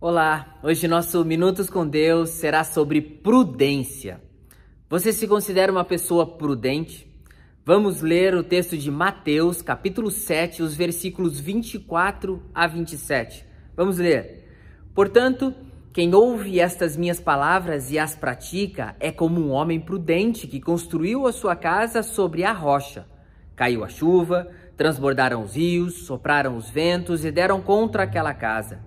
Olá, hoje nosso Minutos com Deus será sobre prudência. Você se considera uma pessoa prudente? Vamos ler o texto de Mateus, capítulo 7, os versículos 24 a 27. Vamos ler. Portanto, quem ouve estas minhas palavras e as pratica é como um homem prudente que construiu a sua casa sobre a rocha. Caiu a chuva, transbordaram os rios, sopraram os ventos e deram contra aquela casa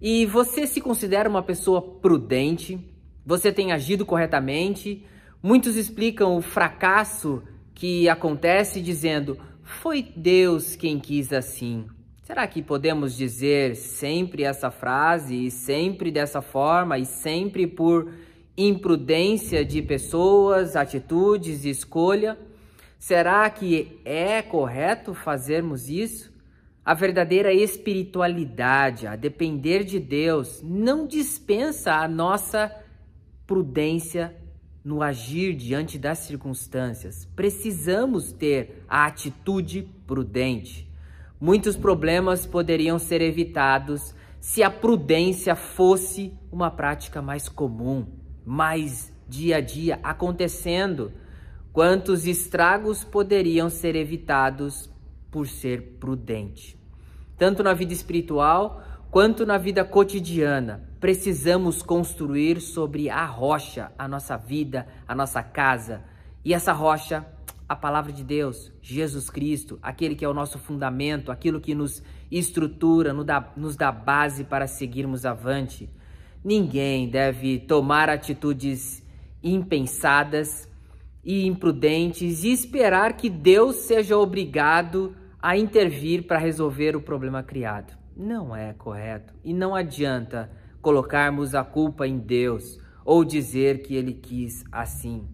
e você se considera uma pessoa prudente? Você tem agido corretamente? Muitos explicam o fracasso que acontece dizendo: foi Deus quem quis assim. Será que podemos dizer sempre essa frase e sempre dessa forma e sempre por imprudência de pessoas, atitudes e escolha? Será que é correto fazermos isso? A verdadeira espiritualidade, a depender de Deus, não dispensa a nossa prudência no agir diante das circunstâncias. Precisamos ter a atitude prudente. Muitos problemas poderiam ser evitados se a prudência fosse uma prática mais comum, mais dia a dia acontecendo. Quantos estragos poderiam ser evitados por ser prudente. Tanto na vida espiritual quanto na vida cotidiana, precisamos construir sobre a rocha a nossa vida, a nossa casa. E essa rocha, a palavra de Deus, Jesus Cristo, aquele que é o nosso fundamento, aquilo que nos estrutura, nos dá, nos dá base para seguirmos avante. Ninguém deve tomar atitudes impensadas e imprudentes e esperar que Deus seja obrigado a intervir para resolver o problema criado. Não é correto e não adianta colocarmos a culpa em Deus ou dizer que ele quis assim.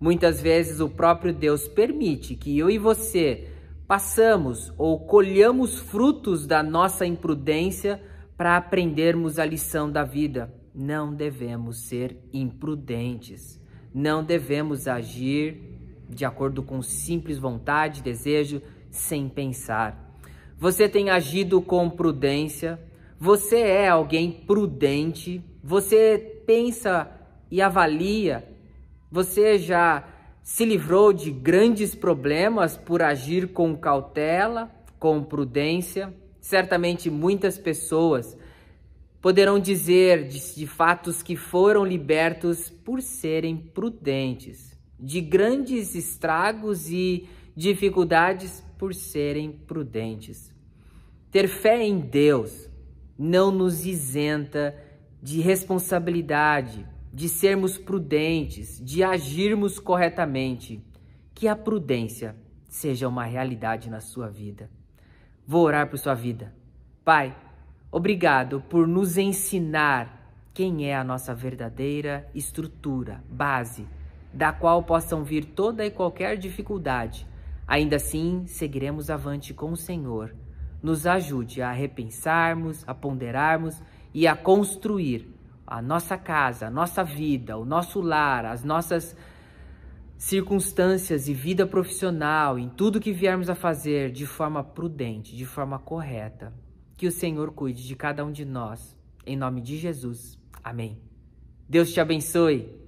Muitas vezes o próprio Deus permite que eu e você passamos ou colhamos frutos da nossa imprudência para aprendermos a lição da vida. Não devemos ser imprudentes. Não devemos agir de acordo com simples vontade, desejo, sem pensar. Você tem agido com prudência, você é alguém prudente, você pensa e avalia, você já se livrou de grandes problemas por agir com cautela, com prudência. Certamente muitas pessoas poderão dizer de, de, fatos que foram libertos por serem prudentes, de grandes estragos e dificuldades por serem prudentes. Ter fé em Deus não nos isenta de responsabilidade, de sermos prudentes, de agirmos corretamente. Que a prudência seja uma realidade na sua vida. Vou orar por sua vida. Pai, obrigado por nos ensinar quem é a nossa verdadeira estrutura, base, da qual possam vir toda e qualquer dificuldade Ainda assim, seguiremos avante com o Senhor. Nos ajude a repensarmos, a ponderarmos e a construir a nossa casa, a nossa vida, o nosso lar, as nossas circunstâncias e vida profissional, em tudo que viermos a fazer de forma prudente, de forma correta. Que o Senhor cuide de cada um de nós. Em nome de Jesus. Amém. Deus te abençoe.